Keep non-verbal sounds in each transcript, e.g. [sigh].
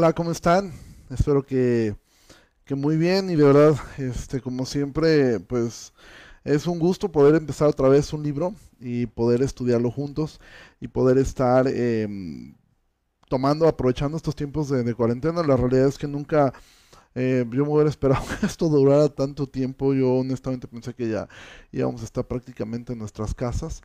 Hola, ¿cómo están? Espero que, que, muy bien y de verdad, este, como siempre, pues es un gusto poder empezar otra vez un libro y poder estudiarlo juntos y poder estar em, tomando, aprovechando estos tiempos de, cuarentena. La realidad es que nunca eh, yo me hubiera esperado [laughs] que esto durara tanto tiempo. Yo honestamente pensé que ya íbamos a estar prácticamente en nuestras casas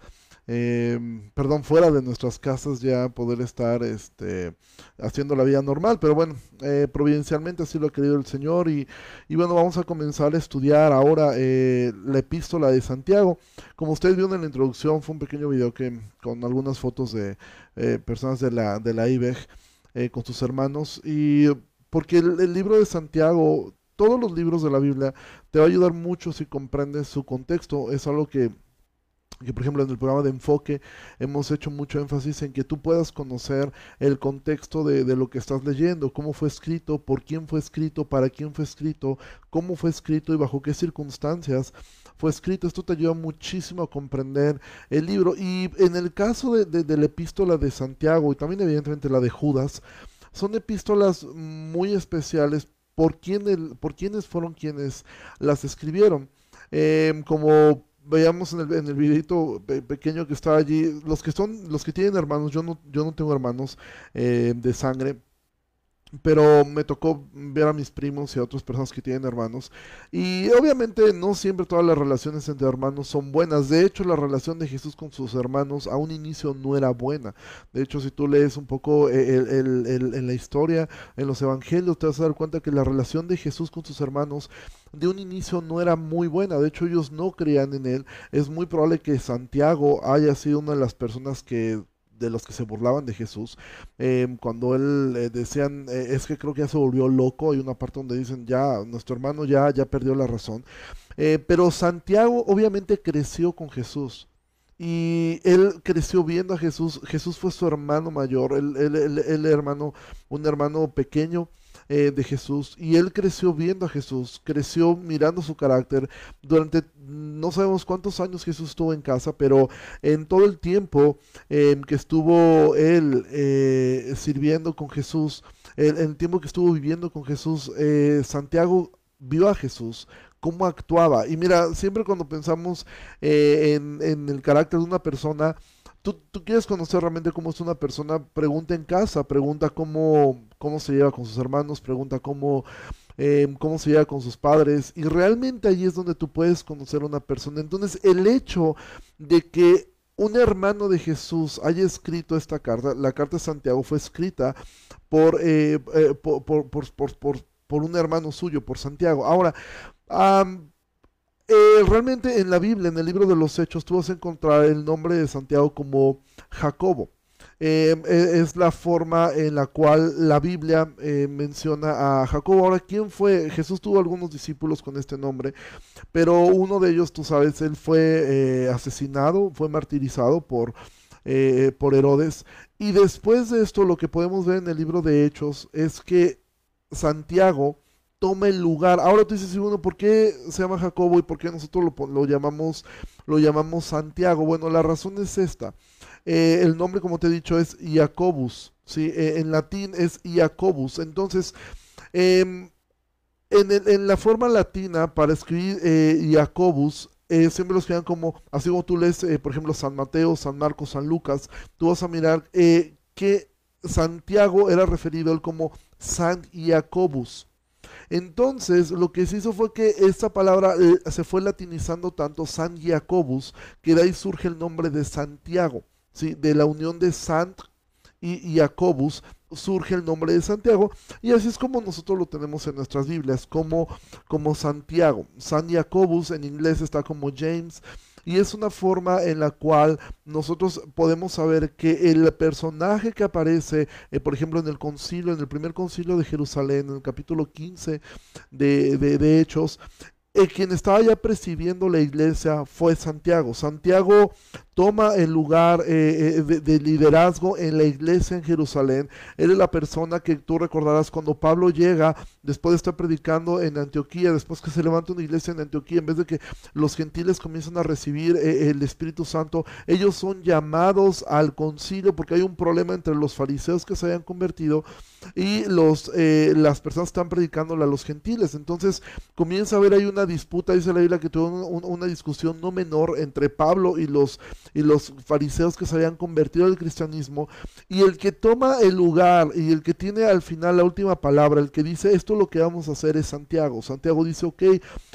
eh, perdón, fuera de nuestras casas ya poder estar este, haciendo la vida normal, pero bueno, eh, providencialmente así lo ha querido el Señor y, y bueno, vamos a comenzar a estudiar ahora eh, la epístola de Santiago. Como ustedes vieron en la introducción, fue un pequeño video que con algunas fotos de eh, personas de la, de la IBEG con sus hermanos y porque el libro de Santiago todos los libros de la Biblia te va a ayudar mucho si comprendes su contexto. Es algo que que por ejemplo en el programa de enfoque hemos hecho mucho énfasis en que tú puedas conocer el contexto de, lo que estás leyendo, cómo fue escrito, por quién fue escrito, para quién fue escrito, cómo fue escrito y bajo qué circunstancias fue escrito. Esto te ayuda muchísimo a comprender el libro. Y en el caso de, la epístola de Santiago y también evidentemente la de Judas, son epístolas muy especiales por, quién el, por quienes fueron quienes las escribieron. Em, como veíamos en el, en el videito pequeño que estaba allí, los que son, los que tienen hermanos, yo no, yo no tengo hermanos eh, de sangre, pero me tocó ver a mis primos y a otras personas que tienen hermanos. Y obviamente no siempre todas las relaciones entre hermanos son buenas. De hecho, la relación de Jesús con sus hermanos a un inicio no era buena. De hecho, si tú lees un poco eh, en la historia, en los evangelios, te vas a dar cuenta que la relación de Jesús con sus hermanos de un inicio no era muy buena. De hecho, ellos no creían en él. Es muy probable que Santiago haya sido una de las personas que de los que se burlaban de Jesús, em, cuando él eh, decían, eh, es que creo que ya se volvió loco, hay una parte donde dicen, ya, nuestro hermano ya, ya perdió la razón. Eh, pero Santiago obviamente creció con Jesús. Y él creció viendo a Jesús. Jesús fue su hermano mayor, el hermano, un hermano pequeño eh, de Jesús y él creció viendo a Jesús, creció mirando su carácter. Durante no sabemos cuántos años Jesús estuvo en casa, pero en todo el tiempo em, que estuvo él eh, sirviendo con Jesús, en el tiempo que estuvo viviendo con Jesús, eh, Santiago vio a Jesús, cómo actuaba. Y mira, siempre cuando pensamos en, en, el carácter de una persona, tú, quieres conocer realmente cómo es una persona, pregunta en casa, pregunta cómo, cómo se lleva con sus hermanos, pregunta cómo, em, cómo se lleva con sus padres, y realmente ahí es donde tú puedes conocer a una persona. Entonces, el hecho de que un hermano de Jesús haya escrito esta carta, la carta de Santiago fue escrita por, eh, eh, por, por, por, por, un hermano suyo, por Santiago. Ahora, eh, realmente en la Biblia, en el libro de los Hechos, tú vas a encontrar el nombre de Santiago como Jacobo. Em, e, es la forma en la cual la Biblia eh, menciona a Jacobo. Ahora, ¿quién fue? Jesús tuvo algunos discípulos con este nombre, pero uno de ellos, tú sabes, él fue eh, asesinado, fue martirizado por, por Herodes. Y después de esto, lo que podemos ver en el libro de Hechos es que Santiago, tome el lugar. Ahora tú dices, bueno, ¿por qué se llama Jacobo y por qué nosotros lo, llamamos, lo llamamos Santiago? Bueno, la razón es esta. Eh, el nombre, como te he dicho, es Iacobus. ¿sí? Eh, en latín es Iacobus. Entonces, em, en, en, la forma latina, para escribir eh, Iacobus, siempre lo escriban como, así como tú lees, por ejemplo, San Mateo, San Marcos, San Lucas, tú vas a mirar que Santiago era referido él como San Iacobus. Entonces, lo que se hizo fue que esta palabra eh, se fue latinizando tanto San Jacobus, que de ahí surge el nombre de Santiago, ¿sí? de la unión de Sant y Jacobus surge el nombre de Santiago y así es como nosotros lo tenemos en nuestras Biblias como, como Santiago. San Jacobus en inglés está como James y es una forma en la cual nosotros podemos saber que el personaje que aparece, eh, por ejemplo, en el concilio, en el primer concilio de Jerusalén, en el capítulo 15 de, de, Hechos, quien estaba ya presidiendo la iglesia fue Santiago. Santiago toma el lugar eh, eh, de, liderazgo en la iglesia en Jerusalén. Él es la persona que tú recordarás cuando Pablo llega, después de estar predicando en Antioquía, después que se levanta una iglesia en Antioquía, en vez de que los gentiles comiencen a recibir eh, el Espíritu Santo, ellos son llamados al concilio porque hay un problema entre los fariseos que se habían convertido y los, las personas están predicándole a los gentiles. Entonces comienza a haber ahí una disputa, dice la Biblia que tuvo una discusión no menor entre Pablo y los y los fariseos que se habían convertido al cristianismo, y el que toma el lugar y el que tiene al final la última palabra, el que dice esto es lo que vamos a hacer es Santiago. Santiago dice, ok,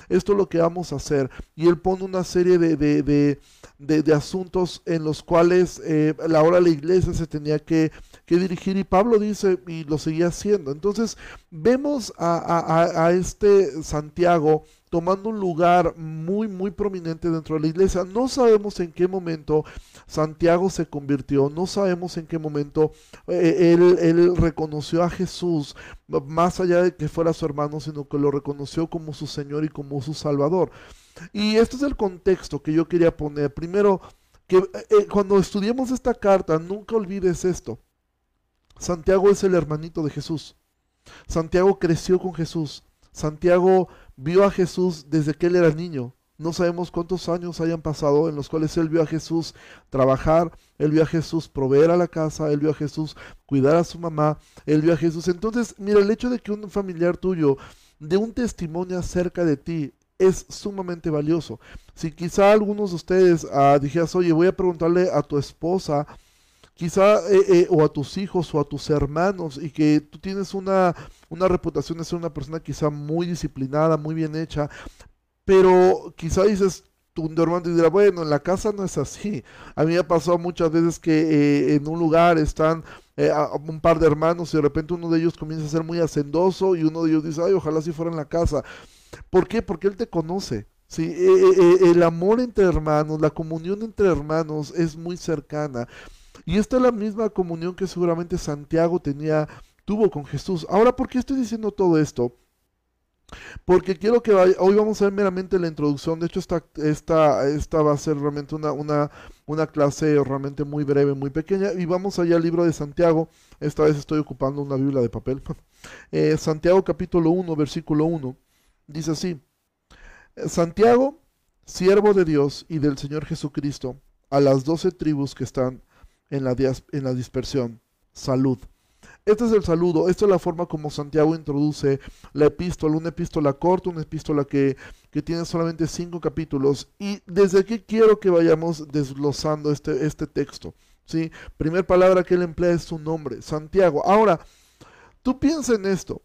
esto es lo que vamos a hacer, y él pone una serie de, de, asuntos en los cuales eh, la hora la iglesia se tenía que, dirigir, y Pablo dice, y lo seguía haciendo. Entonces, vemos a, a este Santiago, tomando un lugar muy, muy prominente dentro de la iglesia. No sabemos en qué momento Santiago se convirtió, no sabemos en qué momento eh, él, él, reconoció a Jesús, más allá de que fuera su hermano, sino que lo reconoció como su Señor y como su Salvador. Y este es el contexto que yo quería poner. Primero, que eh, eh, cuando estudiemos esta carta, nunca olvides esto. Santiago es el hermanito de Jesús. Santiago creció con Jesús. Santiago vio a Jesús desde que él era niño. No sabemos cuántos años hayan pasado en los cuales él vio a Jesús trabajar, él vio a Jesús proveer a la casa, él vio a Jesús cuidar a su mamá, él vio a Jesús. Entonces, mira, el hecho de que un familiar tuyo dé un testimonio acerca de ti es sumamente valioso. Si quizá algunos de ustedes uh, dijeras, oye, voy a preguntarle a tu esposa, quizá, eh, eh, o a tus hijos o a tus hermanos, y que tú tienes una, una reputación de ser una persona quizá muy disciplinada, muy bien hecha, pero quizá dices, tu hermano te dirá, bueno, en la casa no es así. A mí me ha pasado muchas veces que eh, en un lugar están un par de hermanos y de repente uno de ellos comienza a ser muy hacendoso y uno de ellos dice, ay, ojalá si fuera en la casa. ¿Por qué? Porque él te conoce. Sí, el amor entre hermanos, la comunión entre hermanos es muy cercana. Y esta es la misma comunión que seguramente Santiago tenía, tuvo con Jesús. Ahora, ¿por qué estoy diciendo todo esto? Porque quiero que hoy vamos a ver meramente la introducción. De hecho, esta, va a ser realmente una, clase realmente muy breve, muy pequeña. Y vamos allá al libro de Santiago. Esta vez estoy ocupando una Biblia de papel. [laughs] Eh, Santiago capítulo 1, versículo 1. Dice así. Santiago, siervo de Dios y del Señor Jesucristo, a las doce tribus que están en la, en la dispersión. Salud. Este es el saludo, esta es la forma como Santiago introduce la epístola, una epístola corta, una epístola que, que tiene solamente cinco capítulos. Y desde aquí quiero que vayamos desglosando este, este texto. ¿sí? Primer palabra que él emplea es su nombre, Santiago. Ahora, tú piensa en esto.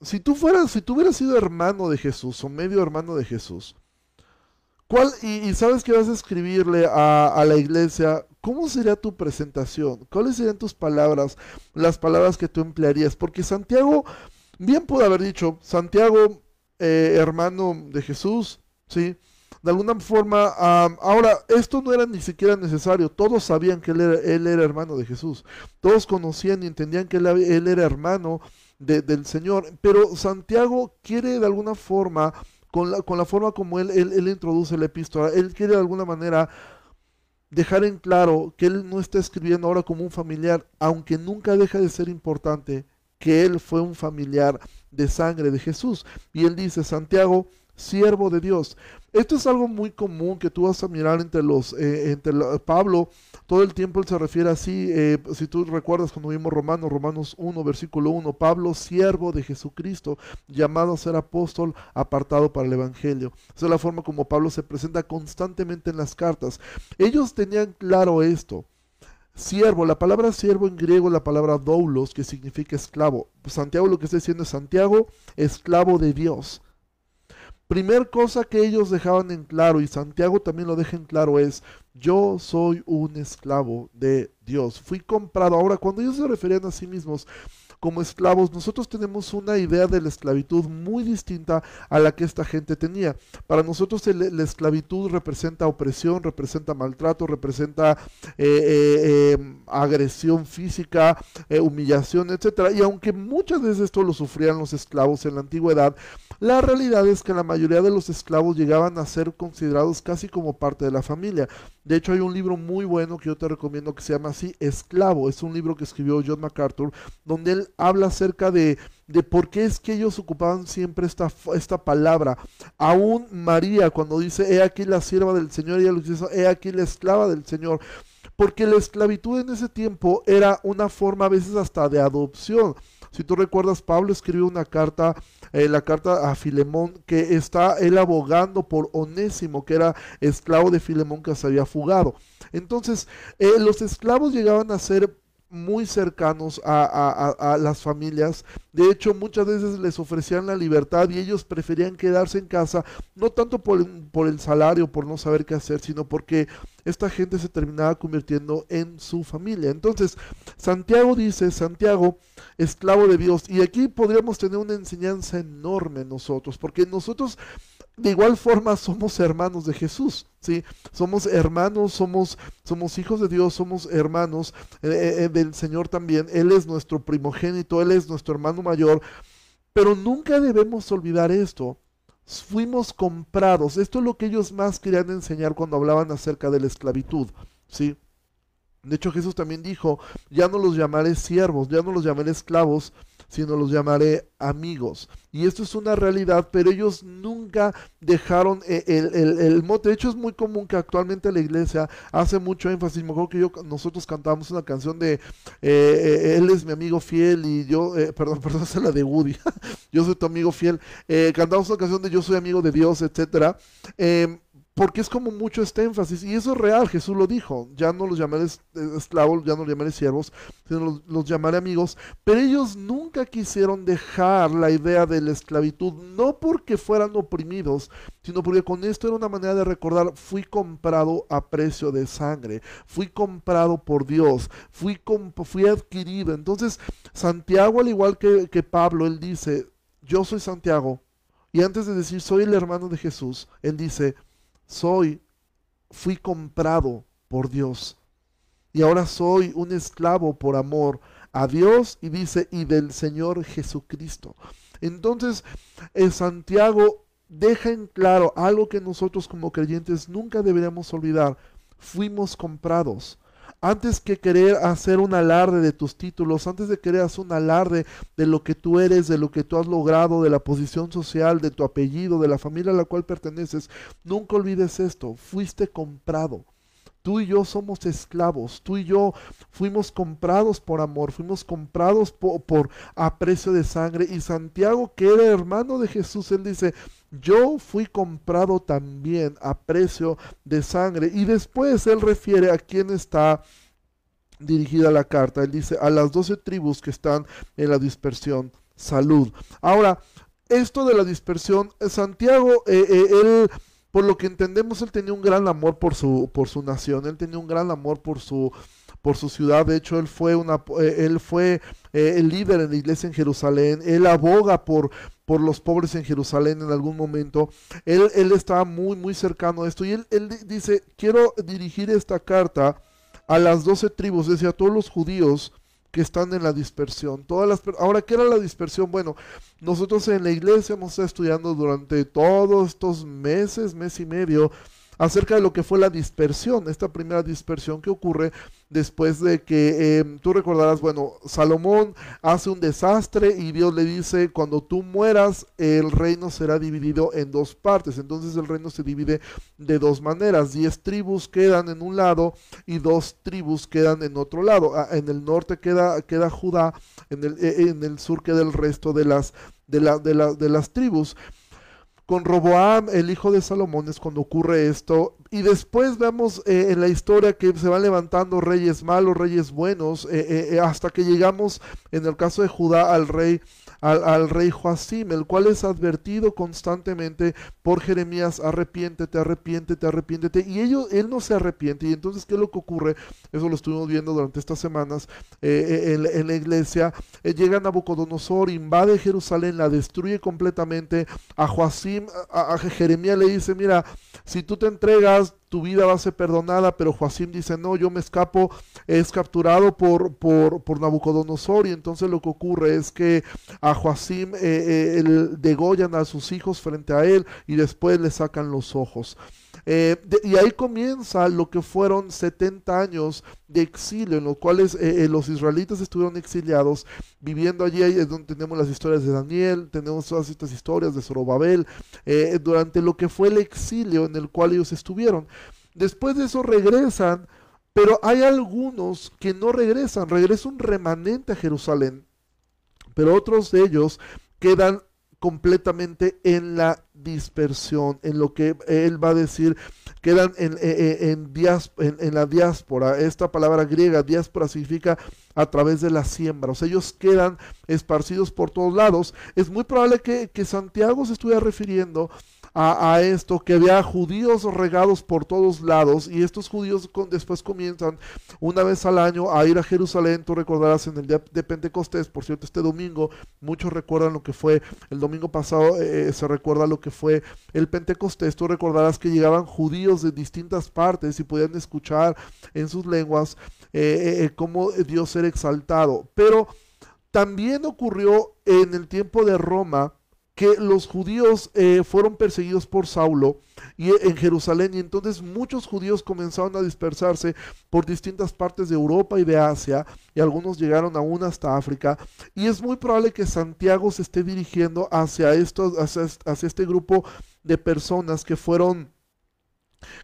Si tú fueras, si tú hubieras sido hermano de Jesús o medio hermano de Jesús, ¿cuál, y, sabes que vas a escribirle a, a la iglesia ¿cómo sería tu presentación? ¿Cuáles serían tus palabras, las palabras que tú emplearías? Porque Santiago, bien pudo haber dicho, Santiago, eh, hermano de Jesús, ¿sí? De alguna forma, ahora, esto no era ni siquiera necesario, todos sabían que él era, hermano de Jesús, todos conocían y entendían que él, era hermano del Señor, pero Santiago quiere de alguna forma, con la, forma como él, él introduce la epístola, él quiere de alguna manera dejar en claro que él no está escribiendo ahora como un familiar, aunque nunca deja de ser importante que él fue un familiar de sangre de Jesús. Y él dice, Santiago, siervo de Dios. Esto es algo muy común que tú vas a mirar entre los, eh, entre Pablo, todo el tiempo él se refiere así, eh, si tú recuerdas cuando vimos Romanos, Romanos 1, versículo 1, Pablo, siervo de Jesucristo, llamado a ser apóstol, apartado para el Evangelio. Esa es la forma como Pablo se presenta constantemente en las cartas. Ellos tenían claro esto. Siervo, la palabra siervo en griego, la palabra doulos, que significa esclavo. Santiago lo que está diciendo es Santiago, esclavo de Dios. Primer cosa que ellos dejaban en claro, y Santiago también lo deja en claro, es, yo soy un esclavo de Dios. Fui comprado. Ahora, cuando ellos se referían a sí mismos como esclavos, nosotros tenemos una idea de la esclavitud muy distinta a la que esta gente tenía. Para nosotros la esclavitud representa opresión, representa maltrato, representa eh, eh, em, agresión física, eh, humillación, etc. Y aunque muchas veces esto lo sufrían los esclavos en la antigüedad, la realidad es que la mayoría de los esclavos llegaban a ser considerados casi como parte de la familia. De hecho, hay un libro muy bueno que yo te recomiendo que se llama así, Esclavo. Es un libro que escribió John MacArthur, donde él habla acerca de, de por qué es que ellos ocupaban siempre esta, esta palabra. Aún María, cuando dice, he aquí la sierva del Señor, ella lo dice, he aquí la esclava del Señor porque la esclavitud en ese tiempo era una forma a veces hasta de adopción. Si tú recuerdas, Pablo escribió una carta, eh, la carta a Filemón, que está él abogando por Onésimo, que era esclavo de Filemón que se había fugado. Entonces, eh, los esclavos llegaban a ser muy cercanos a, las familias. De hecho, muchas veces les ofrecían la libertad y ellos preferían quedarse en casa, no tanto por, por, el salario, por no saber qué hacer, sino porque esta gente se terminaba convirtiendo en su familia. Entonces, Santiago dice, Santiago, esclavo de Dios, y aquí podríamos tener una enseñanza enorme nosotros, porque nosotros de igual forma somos hermanos de Jesús, ¿sí? Somos hermanos, somos, somos hijos de Dios, somos hermanos eh, eh, eh, del Señor también. Él es nuestro primogénito, Él es nuestro hermano mayor. Pero nunca debemos olvidar esto. Fuimos comprados. Esto es lo que ellos más querían enseñar cuando hablaban acerca de la esclavitud, ¿sí? De hecho, Jesús también dijo, ya no los llamaré siervos, ya no los llamaré esclavos, sino los llamaré amigos. Y esto es una realidad, pero ellos nunca dejaron eh, el, mote. De hecho, es muy común que actualmente la iglesia hace mucho énfasis. Me acuerdo que yo, nosotros cantábamos una canción de eh, eh, Él es mi amigo fiel y yo, [laughs] perdón, perdón, es la de Woody. [laughs] yo soy tu amigo fiel. cantamos una canción de Yo soy amigo de Dios, etcétera em, porque es como mucho este énfasis, y eso es real, Jesús lo dijo, ya no los llamaré esclavos, ya no los llamaré siervos, sino los, llamaré amigos, pero ellos nunca quisieron dejar la idea de la esclavitud, no porque fueran oprimidos, sino porque con esto era una manera de recordar, fui comprado a precio de sangre, fui comprado por Dios, fui, fui adquirido. Entonces, Santiago, al igual que, que Pablo, él dice, yo soy Santiago, y antes de decir soy el hermano de Jesús, él dice, soy, fui comprado por Dios. Y ahora soy un esclavo por amor a Dios y dice, y del Señor Jesucristo. Entonces, en Santiago deja en claro algo que nosotros como creyentes nunca deberíamos olvidar. Fuimos comprados antes que querer hacer un alarde de tus títulos, antes de querer hacer un alarde de lo que tú eres, de lo que tú has logrado, de la posición social, de tu apellido, de la familia a la cual perteneces, nunca olvides esto, fuiste comprado. Tú y yo somos esclavos, tú y yo fuimos comprados por amor, fuimos comprados por, por a precio de sangre. Y Santiago, que era hermano de Jesús, él dice, yo fui comprado también a precio de sangre. Y después él refiere a quién está dirigida la carta. Él dice a las doce tribus que están en la dispersión, salud. Ahora, esto de la dispersión, Santiago, eh, eh, él, por lo que entendemos, él tenía un gran amor por su, por su nación, él tenía un gran amor por su, por su ciudad. De hecho, él fue, una, eh, él fue el líder en la iglesia en Jerusalén. Él aboga por, por los pobres en Jerusalén en algún momento. Él, él estaba muy, muy cercano a esto. Y él, él dice, quiero dirigir esta carta a las doce tribus, es decir, a todos los judíos que están en la dispersión. Todas las, ahora, ¿qué era la dispersión? Bueno, nosotros en la iglesia hemos estado estudiando durante todos estos meses, mes y medio, acerca de lo que fue la dispersión, esta primera dispersión que ocurre después de que em, tú recordarás, bueno, Salomón hace un desastre y Dios le dice, cuando tú mueras, el reino será dividido en dos partes. Entonces el reino se divide de dos maneras. Diez tribus quedan en un lado y dos tribus quedan en otro lado. Ah, en el norte queda, queda Judá, en el, e, en el sur queda el resto de las, de, la, de, de las tribus con Roboam, el hijo de Salomón, es cuando ocurre esto. Y después vemos eh, en la historia que se van levantando reyes malos, reyes buenos, eh, eh, hasta que llegamos, en el caso de Judá, al rey, al, rey Joacim, el cual es advertido constantemente por Jeremías, arrepiéntete, arrepiéntete, arrepiéntete, y ellos, él no se arrepiente, y entonces, ¿qué es lo que ocurre? Eso lo estuvimos viendo durante estas semanas eh, eh, en, la iglesia, eh, llega Nabucodonosor, invade Jerusalén, la destruye completamente, a Joacim, a Jeremías le dice, mira, si tú te entregas, tu vida va a ser perdonada, pero Joacim dice, no, yo me escapo, es capturado por, por, por Nabucodonosor y entonces lo que ocurre es que a Joacim eh, eh, degollan a sus hijos frente a él y después le sacan los ojos. Eh, y ahí comienza lo que fueron 70 años de exilio, en los cuales los israelitas estuvieron exiliados, viviendo allí, es donde tenemos las historias de Daniel, tenemos todas estas historias de Zorobabel, durante lo que fue el exilio en el cual ellos estuvieron. Después de eso regresan, pero hay algunos que no regresan, regresa un remanente a Jerusalén, pero otros de ellos quedan completamente en la dispersión, en lo que él va a decir, quedan en, en, en, la diáspora. Esta palabra griega, diáspora, significa a través de la siembra. O sea, ellos quedan esparcidos por todos lados. Es muy probable que, que Santiago se estuviera refiriendo a, esto, que había judíos regados por todos lados y estos judíos después comienzan una vez al año a ir a Jerusalén, tú recordarás en el día de Pentecostés, por cierto, este domingo, muchos recuerdan lo que fue el domingo pasado, eh, eh, se recuerda lo que fue el Pentecostés, tú recordarás que llegaban judíos de distintas partes y podían escuchar en sus lenguas eh, cómo Dios era exaltado, pero también ocurrió en el tiempo de Roma, que los judíos eh, fueron perseguidos por Saulo y, en Jerusalén. Y entonces muchos judíos comenzaron a dispersarse por distintas partes de Europa y de Asia y algunos llegaron aún hasta África. Y es muy probable que Santiago se esté dirigiendo hacia, estos, hacia, este grupo de personas que fueron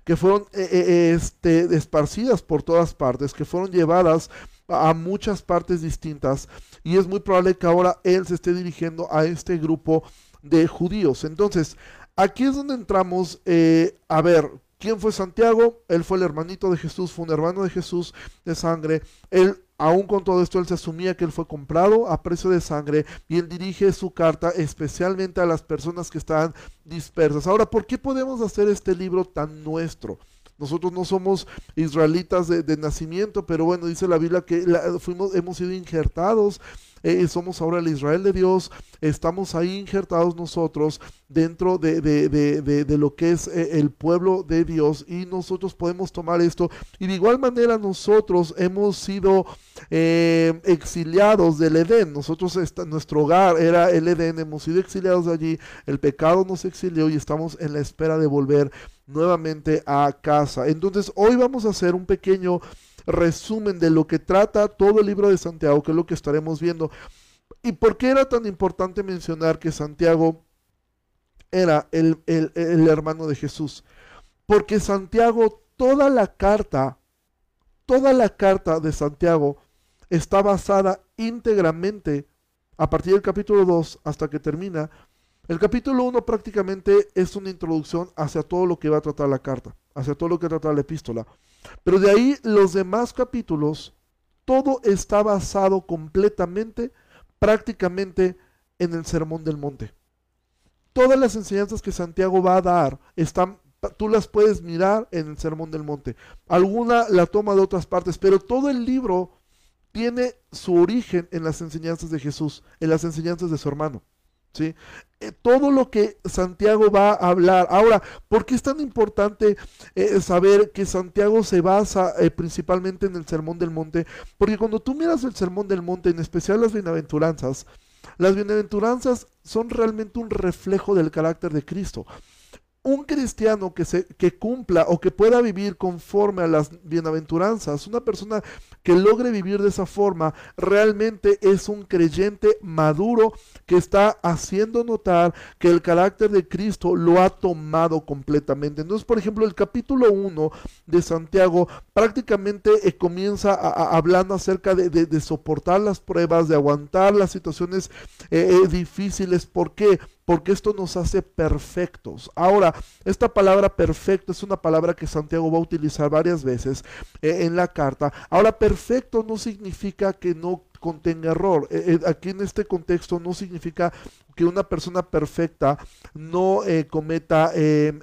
que fueron eh, eh, este, esparcidas por todas partes, que fueron llevadas a muchas partes distintas y es muy probable que ahora él se esté dirigiendo a este grupo de judíos. Entonces, aquí es donde entramos eh, a ver quién fue Santiago. Él fue el hermanito de Jesús, fue un hermano de Jesús de sangre. Él, aún con todo esto, él se asumía que él fue comprado a precio de sangre y él dirige su carta especialmente a las personas que están dispersas. Ahora, ¿por qué podemos hacer este libro tan nuestro? Nosotros no somos israelitas de, nacimiento, pero bueno, dice la Biblia que fuimos, hemos sido injertados eh, somos ahora el Israel de Dios, estamos ahí injertados nosotros dentro de, de, lo que es eh, el pueblo de Dios y nosotros podemos tomar esto y de igual manera nosotros hemos sido eh, exiliados del Edén, nosotros nuestro hogar era el Edén, hemos sido exiliados de allí, el pecado nos exilió y estamos en la espera de volver nuevamente a casa. Entonces hoy vamos a hacer un pequeño resumen de lo que trata todo el libro de Santiago, que es lo que estaremos viendo. ¿Y por qué era tan importante mencionar que Santiago era el, hermano de Jesús? Porque Santiago, toda la carta, toda la carta de Santiago está basada íntegramente a partir del capítulo 2 hasta que termina. El capítulo 1 prácticamente es una introducción hacia todo lo que va a tratar la carta, hacia todo lo que trata la epístola. Pero de ahí los demás capítulos, todo está basado completamente, prácticamente en el Sermón del Monte. Todas las enseñanzas que Santiago va a dar están tú las puedes mirar en el Sermón del Monte. Alguna la toma de otras partes, pero todo el libro tiene su origen en las enseñanzas de Jesús, en las enseñanzas de su hermano. ¿Sí? Eh, todo lo que Santiago va a hablar. Ahora, ¿por qué es tan importante eh, saber que Santiago se basa eh, principalmente en el Sermón del Monte? Porque cuando tú miras el Sermón del Monte, en especial las bienaventuranzas, las bienaventuranzas son realmente un reflejo del carácter de Cristo un cristiano que, se, que cumpla o que pueda vivir conforme a las bienaventuranzas, una persona que logre vivir de esa forma, realmente es un creyente maduro que está haciendo notar que el carácter de Cristo lo ha tomado completamente. Entonces, por ejemplo, el capítulo 1 de Santiago prácticamente eh, comienza hablando acerca de, soportar las pruebas, de aguantar las situaciones eh, eh, difíciles. ¿Por qué? Porque esto nos hace perfectos. Ahora, esta palabra perfecto es una palabra que Santiago va a utilizar varias veces eh, en la carta. Ahora, perfecto no significa que no contenga error. Eh, eh, aquí en este contexto no significa que una persona perfecta no cometa em,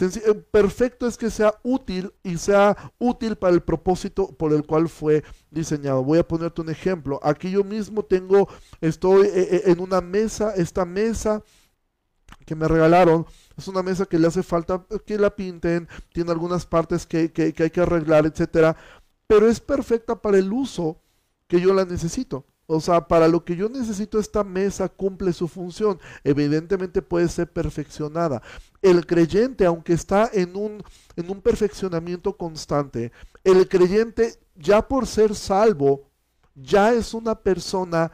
errores. perfecto es que sea útil y sea útil para el propósito por el cual fue diseñado. Voy a ponerte un ejemplo. Aquí yo mismo tengo, estoy en una mesa, esta mesa que me regalaron. Es una mesa que le hace falta que la pinten, tiene algunas partes que, que, hay que arreglar, etcétera, pero es perfecta para el uso que yo la necesito. O sea, para lo que yo necesito esta mesa cumple su función. Evidentemente puede ser perfeccionada. El creyente, aunque está en un, en un perfeccionamiento constante, el creyente ya por ser salvo, ya es una persona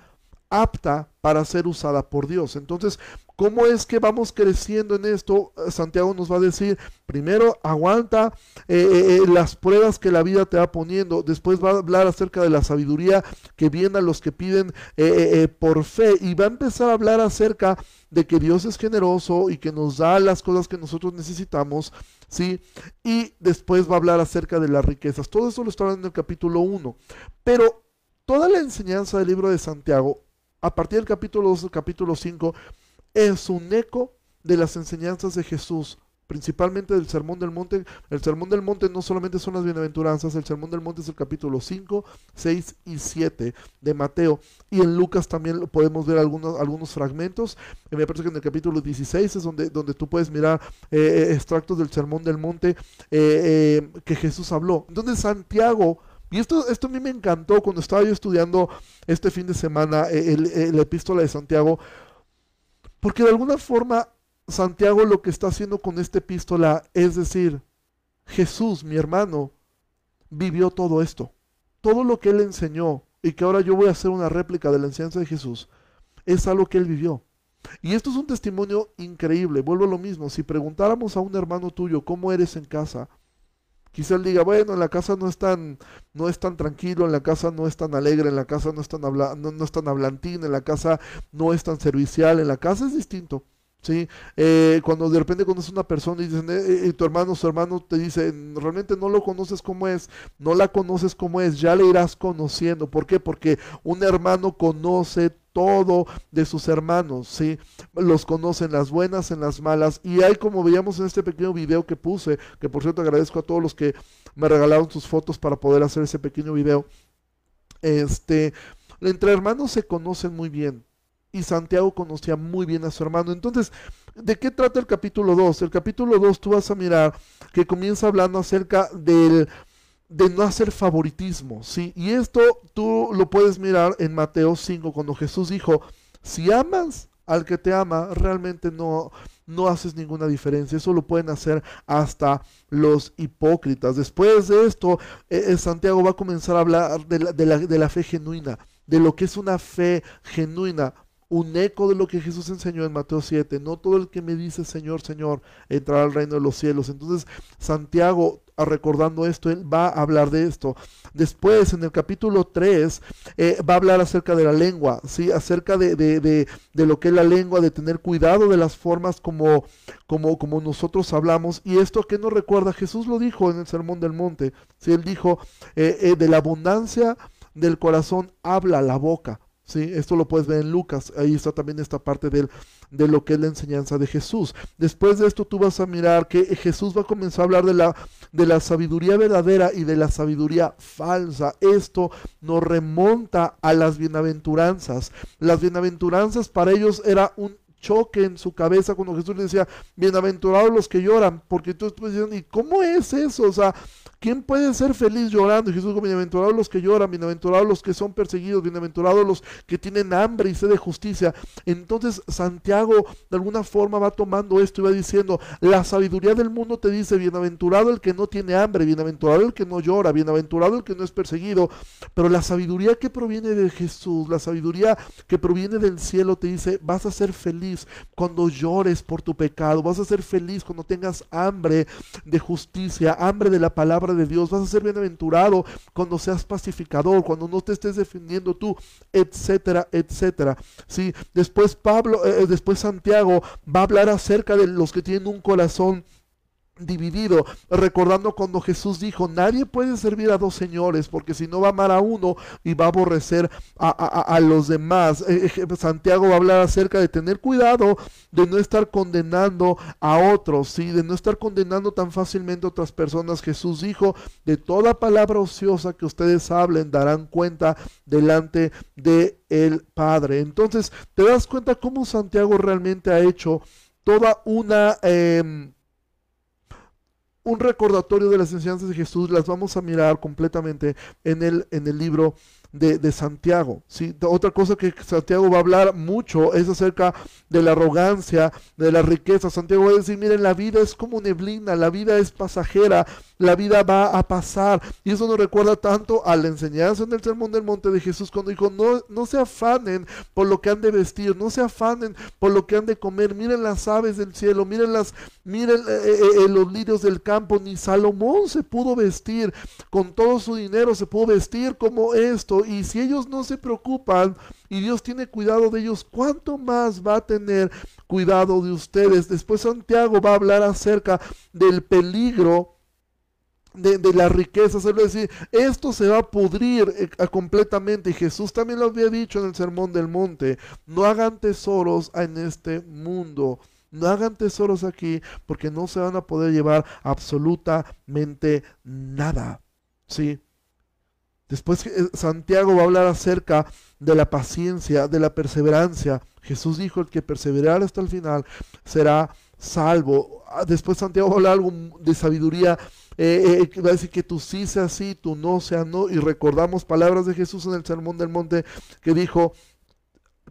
apta para ser usada por Dios. Entonces, ¿Cómo es que vamos creciendo en esto? Santiago nos va a decir, primero aguanta eh, eh, eh, las pruebas que la vida te va poniendo, después va a hablar acerca de la sabiduría que viene a los que piden por fe y va a empezar a hablar acerca de que Dios es generoso y que nos da las cosas que nosotros necesitamos, ¿sí? Y después va a hablar acerca de las riquezas. Todo eso lo está hablando en el capítulo 1. Pero toda la enseñanza del libro de Santiago, a partir del capítulo 2 al capítulo 5, es un eco de las enseñanzas de Jesús, principalmente del Sermón del Monte. El Sermón del Monte no solamente son las bienaventuranzas, el Sermón del Monte es el capítulo 5, 6 y 7 de Mateo. Y en Lucas también podemos ver algunos, algunos fragmentos. Eh, me parece que en el capítulo 16 es donde, donde tú puedes mirar eh, eh, extractos del Sermón del Monte que Jesús habló. Entonces Santiago... Y esto, esto a mí me encantó cuando estaba yo estudiando este fin de semana la epístola de Santiago, porque de alguna forma Santiago lo que está haciendo con esta epístola es decir, Jesús, mi hermano, vivió todo esto. Todo lo que él enseñó y que ahora yo voy a hacer una réplica de la enseñanza de Jesús, es algo que él vivió. Y esto es un testimonio increíble. Vuelvo a lo mismo. Si preguntáramos a un hermano tuyo cómo eres en casa, Quizá él diga, bueno, en la casa no es tan, no es tan tranquilo, en la casa no es tan alegre, en la casa no es tan, habla, no, no es tan hablantín, en la casa no es tan servicial, en la casa es distinto. ¿Sí? Eh, cuando de repente conoces a una persona y dicen, eh, eh, tu hermano, su hermano te dice, realmente no lo conoces como es, no la conoces como es, ya le irás conociendo. ¿Por qué? Porque un hermano conoce todo de sus hermanos, ¿sí? Los conocen las buenas, en las malas. Y hay, como veíamos en este pequeño video que puse, que por cierto agradezco a todos los que me regalaron sus fotos para poder hacer ese pequeño video. Este, entre hermanos se conocen muy bien. Y Santiago conocía muy bien a su hermano. Entonces, ¿de qué trata el capítulo 2? El capítulo 2 tú vas a mirar que comienza hablando acerca del de no hacer favoritismo, ¿sí? Y esto tú lo puedes mirar en Mateo 5, cuando Jesús dijo, si amas al que te ama, realmente no, no haces ninguna diferencia. Eso lo pueden hacer hasta los hipócritas. Después de esto, eh, eh, Santiago va a comenzar a hablar de la, de, la, de la fe genuina, de lo que es una fe genuina un eco de lo que Jesús enseñó en Mateo 7. No todo el que me dice Señor, Señor, entrará al reino de los cielos. Entonces, Santiago, recordando esto, él va a hablar de esto. Después, en el capítulo 3, eh, va a hablar acerca de la lengua, ¿sí? acerca de, de, de, de, lo que es la lengua, de tener cuidado de las formas como, como, como nosotros hablamos. Y esto que nos recuerda, Jesús lo dijo en el Sermón del Monte. ¿sí? Él dijo, eh, eh, de la abundancia del corazón habla la boca. Esto lo puedes ver en Lucas, ahí está también esta parte de lo que es la enseñanza de Jesús. Después de esto tú vas a mirar que Jesús va a comenzar a hablar de la, de la sabiduría verdadera y de la sabiduría falsa. Esto nos remonta a las bienaventuranzas. Las bienaventuranzas para ellos era un choque en su cabeza cuando Jesús le decía, bienaventurados los que lloran, porque tú estás diciendo, ¿y cómo es eso? O sea, ¿Quién puede ser feliz llorando? Jesús dijo, bienaventurados los que lloran, bienaventurados los que son perseguidos, bienaventurados los que tienen hambre y sed de justicia. Entonces Santiago de alguna forma va tomando esto y va diciendo, la sabiduría del mundo te dice, bienaventurado el que no tiene hambre, bienaventurado el que no llora, bienaventurado el que no es perseguido. Pero la sabiduría que proviene de Jesús, la sabiduría que proviene del cielo te dice, vas a ser feliz cuando llores por tu pecado, vas a ser feliz cuando tengas hambre de justicia, hambre de la palabra de Dios, vas a ser bienaventurado cuando seas pacificador, cuando no te estés defendiendo tú, etcétera, etcétera. Sí, después Pablo, eh, eh, después Santiago va a hablar acerca de los que tienen un corazón dividido, recordando cuando Jesús dijo, nadie puede servir a dos señores, porque si no va a amar a uno y va a aborrecer a, los demás. Eh, eh, Santiago va a hablar acerca de tener cuidado de no estar condenando a otros, ¿sí? de no estar condenando tan fácilmente a otras personas. Jesús dijo, de toda palabra ociosa que ustedes hablen, darán cuenta delante de el Padre. Entonces, te das cuenta cómo Santiago realmente ha hecho toda una... Em, un recordatorio de las enseñanzas de Jesús, las vamos a mirar completamente en el, en el libro de, Santiago. ¿sí? Otra cosa que Santiago va a hablar mucho es acerca de la arrogancia, de la riqueza. Santiago va a decir, miren, la vida es como neblina, la vida es pasajera, la vida va a pasar. Y eso nos recuerda tanto a la enseñanza en el Sermón del Monte de Jesús cuando dijo, no, no se afanen por lo que han de vestir, no se afanen por lo que han de comer. Miren las aves del cielo, miren, las, miren eh, eh, eh, los lirios del campo. Ni Salomón se pudo vestir con todo su dinero, se pudo vestir como esto y si ellos no se preocupan y Dios tiene cuidado de ellos, ¿cuánto más va a tener cuidado de ustedes? Después Santiago va a hablar acerca del peligro de, la riqueza, es decir, esto se va a pudrir eh, completamente. Y Jesús también lo había dicho en el Sermón del Monte, no hagan tesoros en este mundo. No hagan tesoros aquí porque no se van a poder llevar absolutamente nada. ¿Sí? Después eh, Santiago va a hablar acerca de la paciencia, de la perseverancia. Jesús dijo, el que perseverar hasta el final será salvo. Ah, después Santiago va a hablar algo de sabiduría. Eh, eh, va a decir que tú sí sea sí, tú no sea no. Y recordamos palabras de Jesús en el Sermón del Monte que dijo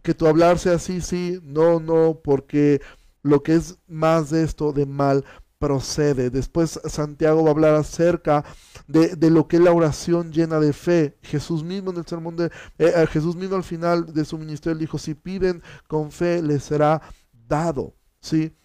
que tu hablar sea sí, sí, no, no, porque lo que es más de esto de mal procede. Después Santiago va a hablar acerca de, lo que es la oración llena de fe. Jesús mismo en el sermón de eh, eh, Jesús mismo al final de su ministerio dijo, si piden con fe les será dado. ¿Sí?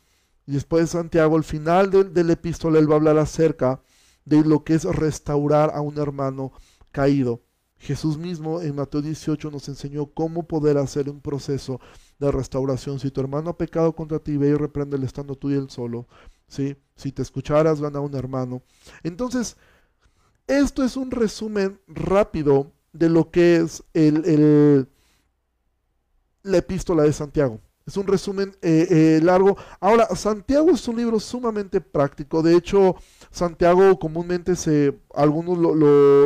Y después Santiago al final del, del epístola él va a hablar acerca de lo que es restaurar a un hermano caído. Jesús mismo en Mateo 18 nos enseñó cómo poder hacer un proceso de restauración. Si tu hermano ha pecado contra ti, ve y repréndele estando tú y él solo. ¿Sí? Si te escucharas, gana un hermano. Entonces, esto es un resumen rápido de lo que es el, la epístola de Santiago. Es un resumen eh, eh, largo. Ahora, Santiago es un libro sumamente práctico. De hecho, Santiago comúnmente se, algunos lo,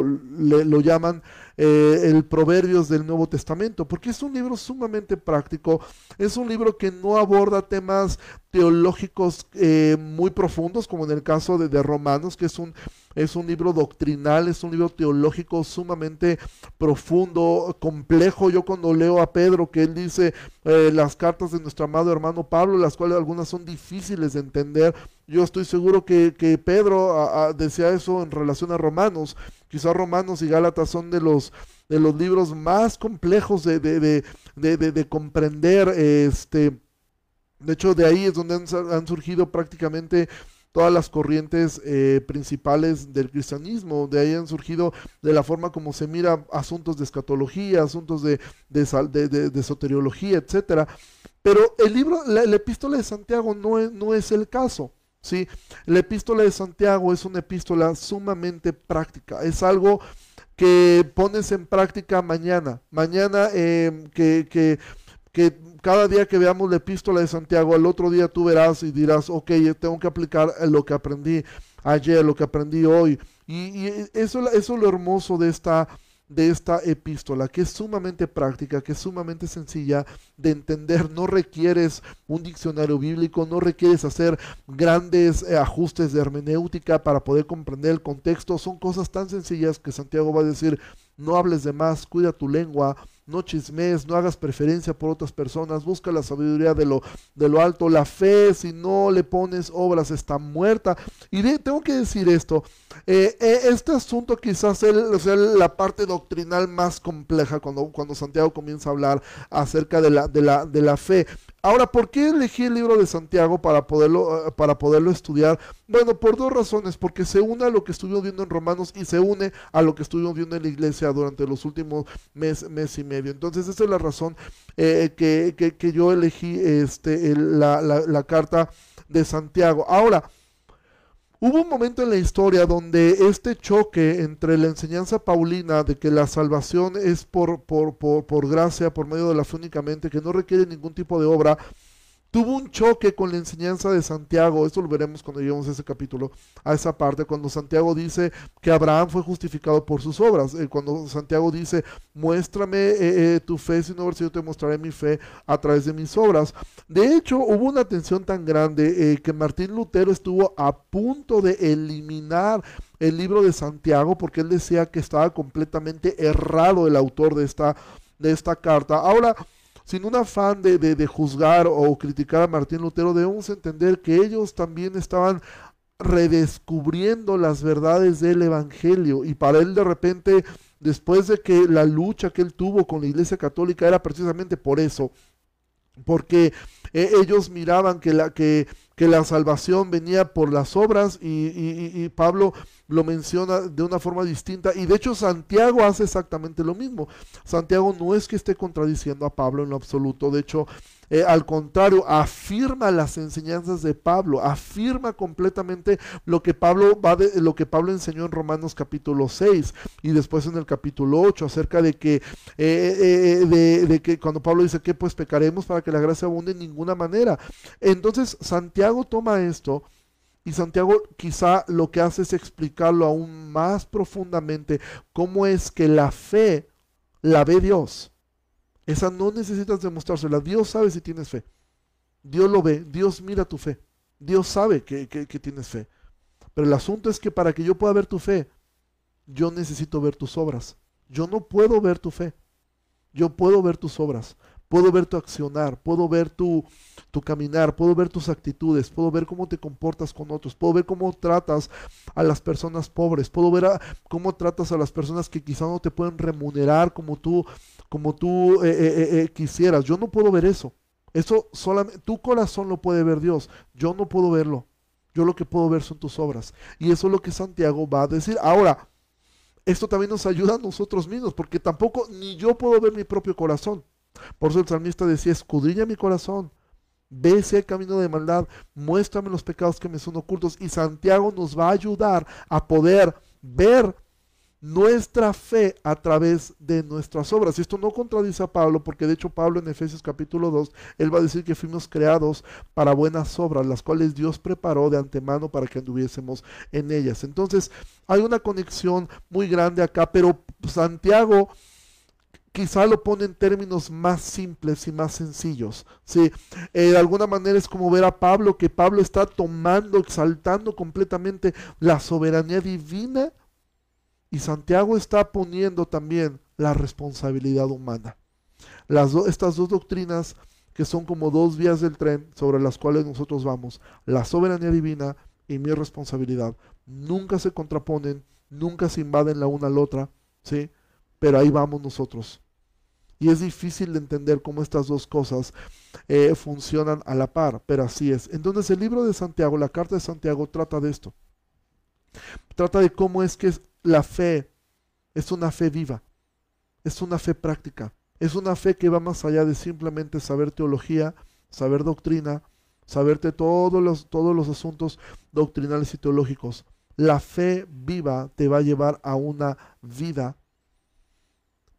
lo llaman eh, el Proverbios del Nuevo Testamento, porque es un libro sumamente práctico, es un libro que no aborda temas teológicos eh, muy profundos, como en el caso de, de Romanos, que es un es un libro doctrinal, es un libro teológico sumamente profundo, complejo. Yo cuando leo a Pedro que él dice eh, las cartas de nuestro amado hermano Pablo, las cuales algunas son difíciles de entender, yo estoy seguro que, Pedro decía eso en relación a Romanos. Quizá Romanos y Gálatas son de los de los libros más complejos de, de, de, comprender. Este, de hecho, de ahí es donde han surgido prácticamente todas las corrientes eh, principales del cristianismo. De ahí han surgido de la forma como se mira asuntos de escatología, asuntos de, de, de, soteriología, etc. Pero el libro, la, epístola de Santiago no es, no es el caso. ¿Sí? La epístola de Santiago es una epístola sumamente práctica. Es algo que pones en práctica mañana. Mañana eh, que, que, cada día que veamos la epístola de Santiago, al otro día tú verás y dirás, ok, tengo que aplicar lo que aprendí ayer, lo que aprendí hoy. Y, eso, eso es lo hermoso de esta, de esta epístola, que es sumamente práctica, que es sumamente sencilla de entender. No requieres un diccionario bíblico, no requieres hacer grandes eh, ajustes de hermenéutica para poder comprender el contexto. Son cosas tan sencillas que Santiago va a decir, no hables de más, cuida tu lengua, no chismes, no hagas preferencia por otras personas, busca la sabiduría de lo, de lo alto, la fe, si no le pones obras, está muerta. Y tengo que decir esto, eh, eh, este asunto quizás sea la parte doctrinal más compleja cuando, cuando Santiago comienza a hablar acerca de la, de la, de la fe. Ahora, ¿por qué elegí el libro de Santiago para poderlo, eh, para poderlo estudiar? Bueno, por dos razones, porque se une a lo que estuvimos viendo en Romanos y se une a lo que estuvimos viendo en la iglesia durante los últimos mes, mes y medio. Entonces, esa es la razón eh, que, yo elegí este, la, la carta de Santiago. Ahora, Hubo un momento en la historia donde este choque entre la enseñanza paulina de que la salvación es por, por, por, por gracia, por medio de la fe únicamente, que no requiere ningún tipo de obra, tuvo un choque con la enseñanza de Santiago, esto lo veremos cuando lleguemos a ese capítulo, a esa parte, cuando Santiago dice que Abraham fue justificado por sus obras, eh, cuando Santiago dice, muéstrame eh, eh, tu fe, si no, yo te mostraré mi fe a través de mis obras. De hecho, hubo una tensión tan grande que Martín Lutero estuvo a punto de eliminar el libro de Santiago porque él decía que estaba completamente errado el autor de esta, de esta carta. Ahora, sin un afán de, de, juzgar o criticar a Martín Lutero, debemos entender que ellos también estaban redescubriendo las verdades del Evangelio. Y para él de repente, después de que la lucha que él tuvo con la Iglesia Católica era precisamente por eso, porque eh, ellos miraban que la, que, que la salvación venía por las obras y, y Pablo lo menciona de una forma distinta y de hecho Santiago hace exactamente lo mismo. Santiago no es que esté contradiciendo a Pablo en lo absoluto, de hecho eh, al contrario, afirma las enseñanzas de Pablo, afirma completamente lo que Pablo va de, lo que Pablo enseñó en Romanos capítulo 6 y después en el capítulo 8 acerca de que eh, eh, de, de, que cuando Pablo dice que pues pecaremos para que la gracia abunde en ninguna manera. Entonces Santiago toma esto y Santiago quizá lo que hace es explicarlo aún más profundamente cómo es que la fe la ve Dios. Esa no necesitas demostrársela. Dios sabe si tienes fe. Dios lo ve. Dios mira tu fe. Dios sabe que, que tienes fe. Pero el asunto es que para que yo pueda ver tu fe, yo necesito ver tus obras. Yo no puedo ver tu fe. Yo puedo ver tus obras. Puedo ver tu accionar, puedo ver tu, tu caminar, puedo ver tus actitudes, puedo ver cómo te comportas con otros, puedo ver cómo tratas a las personas pobres, puedo ver cómo tratas a las personas que quizá no te pueden remunerar como tú, como tú eh, eh, eh, quisieras. Yo no puedo ver eso. Eso solamente, tu corazón lo puede ver Dios. Yo no puedo verlo. Yo lo que puedo ver son tus obras. Y eso es lo que Santiago va a decir. Ahora, esto también nos ayuda a nosotros mismos, porque tampoco ni yo puedo ver mi propio corazón. Por eso el salmista decía, escudriña mi corazón, ve ese camino de maldad, muéstrame los pecados que me son ocultos. Y Santiago nos va a ayudar a poder ver nuestra fe a través de nuestras obras. Y esto no contradice a Pablo, porque de hecho Pablo en Efesios capítulo 2, él va a decir que fuimos creados para buenas obras, las cuales Dios preparó de antemano para que anduviésemos en ellas. Entonces, hay una conexión muy grande acá, pero Santiago quizá lo pone en términos más simples y más sencillos. ¿sí? Eh, de alguna manera es como ver a Pablo, que Pablo está tomando, exaltando completamente la soberanía divina y Santiago está poniendo también la responsabilidad humana. Las estas dos doctrinas que son como dos vías del tren sobre las cuales nosotros vamos, la soberanía divina y mi responsabilidad, nunca se contraponen, nunca se invaden la una a la otra, ¿sí? pero ahí vamos nosotros. Y es difícil de entender cómo estas dos cosas eh, funcionan a la par, pero así es. Entonces el libro de Santiago, la carta de Santiago, trata de esto. Trata de cómo es que la fe es una fe viva, es una fe práctica, es una fe que va más allá de simplemente saber teología, saber doctrina, saberte todos los, todos los asuntos doctrinales y teológicos. La fe viva te va a llevar a una vida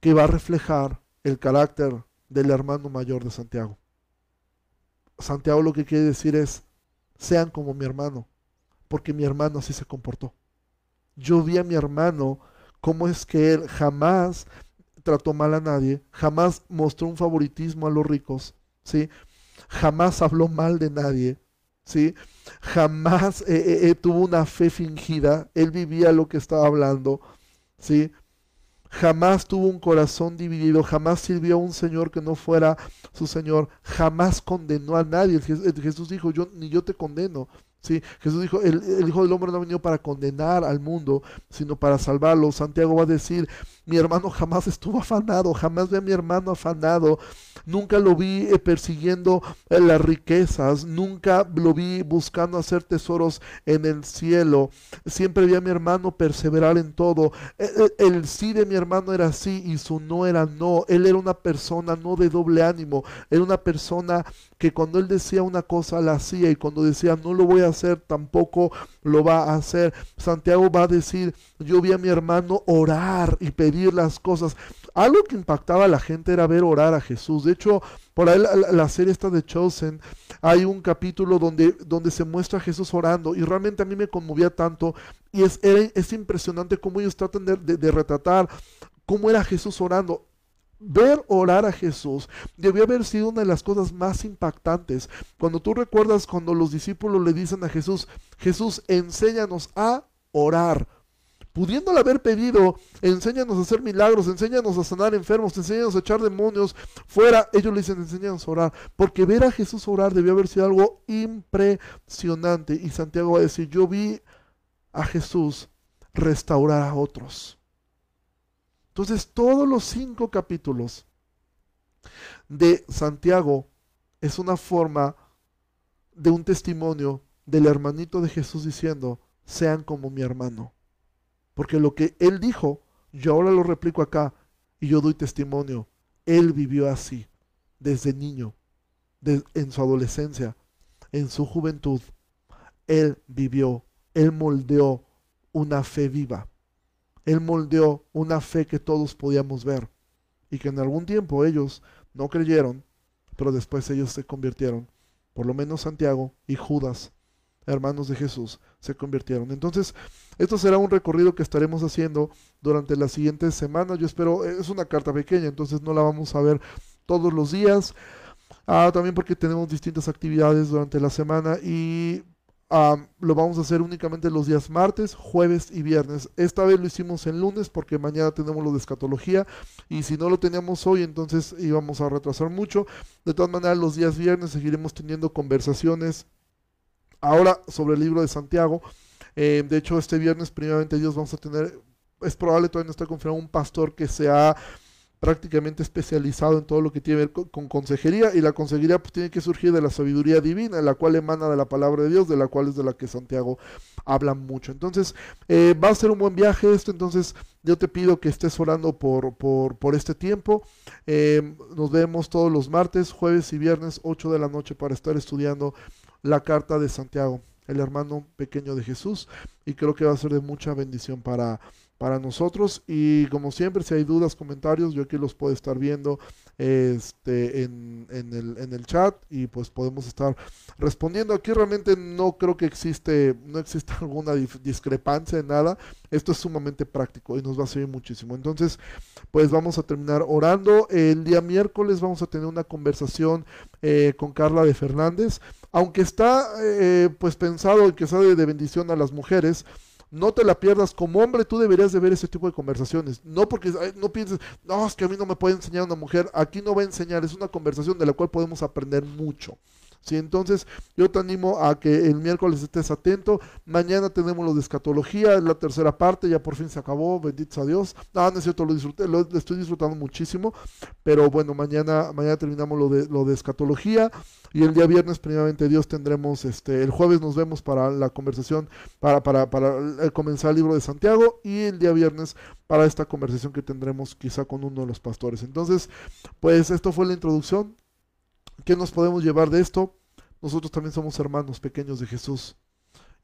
que va a reflejar el carácter del hermano mayor de Santiago. Santiago lo que quiere decir es, sean como mi hermano, porque mi hermano así se comportó. Yo vi a mi hermano cómo es que él jamás trató mal a nadie, jamás mostró un favoritismo a los ricos, ¿sí? Jamás habló mal de nadie, ¿sí? Jamás eh, eh, eh, tuvo una fe fingida, él vivía lo que estaba hablando, ¿sí? jamás tuvo un corazón dividido, jamás sirvió a un Señor que no fuera su Señor, jamás condenó a nadie. Jesús dijo, yo ni yo te condeno. Sí, Jesús dijo, el, Hijo del Hombre no ha venido para condenar al mundo, sino para salvarlo. Santiago va a decir, mi hermano jamás estuvo afanado, jamás ve a mi hermano afanado, nunca lo vi eh, persiguiendo eh, las riquezas, nunca lo vi buscando hacer tesoros en el cielo. Siempre vi a mi hermano perseverar en todo. El, el, sí de mi hermano era sí y su no era no. Él era una persona no de doble ánimo, era una persona que cuando él decía una cosa la hacía y cuando decía no lo voy a hacer, tampoco lo va a hacer. Santiago va a decir, yo vi a mi hermano orar y pedir las cosas. Algo que impactaba a la gente era ver orar a Jesús. De hecho, por ahí la, serie esta de Chosen, hay un capítulo donde, donde se muestra a Jesús orando y realmente a mí me conmovía tanto y es, es impresionante cómo ellos tratan de retratar cómo era Jesús orando. Ver orar a Jesús debió haber sido una de las cosas más impactantes. Cuando tú recuerdas cuando los discípulos le dicen a Jesús, Jesús, enséñanos a orar. Pudiéndole haber pedido, enséñanos a hacer milagros, enséñanos a sanar enfermos, enséñanos a echar demonios fuera, ellos le dicen, enséñanos a orar. Porque ver a Jesús orar debió haber sido algo impresionante. Y Santiago va a decir, yo vi a Jesús restaurar a otros. Entonces, todos los cinco capítulos de Santiago es una forma de un testimonio del hermanito de Jesús diciendo, sean como mi hermano. Porque lo que él dijo, yo ahora lo replico acá y yo doy testimonio. Él vivió así, desde niño, en su adolescencia, en su juventud. Él vivió, él moldeó una fe viva. Él moldeó una fe que todos podíamos ver y que en algún tiempo ellos no creyeron, pero después ellos se convirtieron. Por lo menos Santiago y Judas, hermanos de Jesús, se convirtieron. Entonces, esto será un recorrido que estaremos haciendo durante las siguientes semanas. Yo espero, es una carta pequeña, entonces no la vamos a ver todos los días. Ah, también porque tenemos distintas actividades durante la semana y lo vamos a hacer únicamente los días martes, jueves y viernes. Esta vez lo hicimos en lunes porque mañana tenemos lo de escatología y si no lo teníamos hoy entonces íbamos a retrasar mucho. De todas maneras los días viernes seguiremos teniendo conversaciones ahora sobre el libro de Santiago. Eh, de hecho este viernes primeramente vamos a tener, es probable todavía no está confirmado un pastor que sea prácticamente especializado en todo lo que tiene que ver con, consejería y la consejería pues, tiene que surgir de la sabiduría divina, la cual emana de la palabra de Dios, de la cual es de la que Santiago habla mucho. Entonces, eh, va a ser un buen viaje esto, entonces yo te pido que estés orando por, por, por este tiempo. Eh, nos vemos todos los martes, jueves y viernes, 8 de la noche, para estar estudiando la carta de Santiago, el hermano pequeño de Jesús, y creo que va a ser de mucha bendición para para nosotros. Y como siempre, si hay dudas, comentarios, yo aquí los puedo estar viendo este, en, el, en el chat y pues podemos estar respondiendo. Aquí realmente no creo que existe, no existe [laughs] alguna discrepancia en nada. Esto es sumamente práctico y nos va a servir muchísimo. Entonces, pues vamos a terminar orando. El día miércoles vamos a tener una conversación eh, con Carla de Fernández. Aunque está eh, pues pensado que sea de bendición a las mujeres, no te la pierdas. Como hombre, tú deberías de ver ese tipo de conversaciones. No porque no pienses, no, es que a mí no me puede enseñar una mujer. Aquí no va a enseñar, es una conversación de la cual podemos aprender mucho. ¿Sí? Entonces, yo te animo a que el miércoles estés atento. Mañana tenemos lo de escatología, la tercera parte, ya por fin se acabó, bendito a Dios. No, no es cierto, lo disfruté, lo, estoy disfrutando muchísimo. Pero bueno, mañana, mañana terminamos lo de, lo de escatología. Y el día viernes, primeramente Dios, tendremos, este, el jueves nos vemos para la conversación, para, para, para comenzar el libro de Santiago. Y el día viernes para esta conversación que tendremos quizá con uno de los pastores. Entonces, pues esto fue la introducción. ¿Qué nos podemos llevar de esto? Nosotros también somos hermanos pequeños de Jesús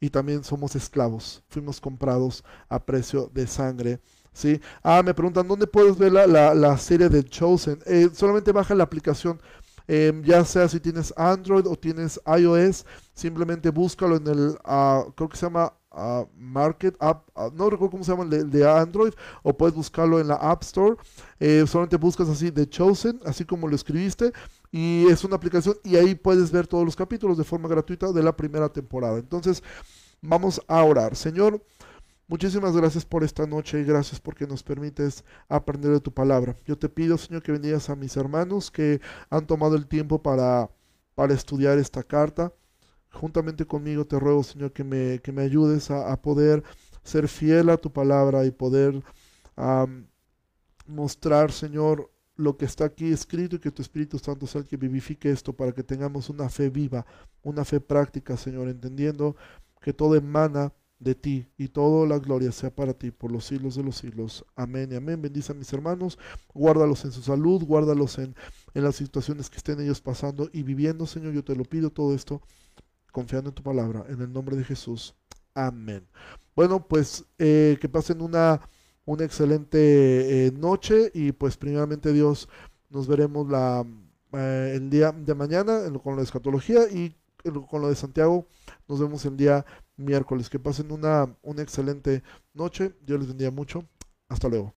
y también somos esclavos. Fuimos comprados a precio de sangre. ¿sí? Ah, me preguntan, ¿dónde puedes ver la, serie de Chosen? Eh, solamente baja la aplicación. Em, ya sea si tienes Android o tienes iOS, simplemente búscalo en el, ah, creo que se llama Market App, no recuerdo cómo se llama el de, Android, o puedes buscarlo en la App Store. Eh, solamente buscas así The Chosen, así como lo escribiste, y es una aplicación y ahí puedes ver todos los capítulos de forma gratuita de la primera temporada. Entonces, vamos a orar. Señor, muchísimas gracias por esta noche y gracias porque nos permites aprender de tu palabra. Yo te pido, Señor, que bendigas a mis hermanos que han tomado el tiempo para, para estudiar esta carta juntamente conmigo te ruego, Señor, que me, que me ayudes a, poder ser fiel a tu palabra y poder mostrar, Señor, lo que está aquí escrito y que tu Espíritu Santo sea el que vivifique esto para que tengamos una fe viva, una fe práctica, Señor, entendiendo que todo emana de ti y toda la gloria sea para ti por los siglos de los siglos. Amén y amén. Bendice a mis hermanos, guárdalos en su salud, guárdalos en, en las situaciones que estén ellos pasando y viviendo, Señor. Yo te lo pido todo esto confiando en tu palabra. En el nombre de Jesús. Amén. Bueno, pues eh, que pasen una, una excelente eh, noche y pues primeramente Dios nos veremos la, eh, el día de mañana con la escatología y con lo de Santiago nos vemos el día miércoles. Que pasen una, una excelente noche. Dios les bendiga mucho. Hasta luego.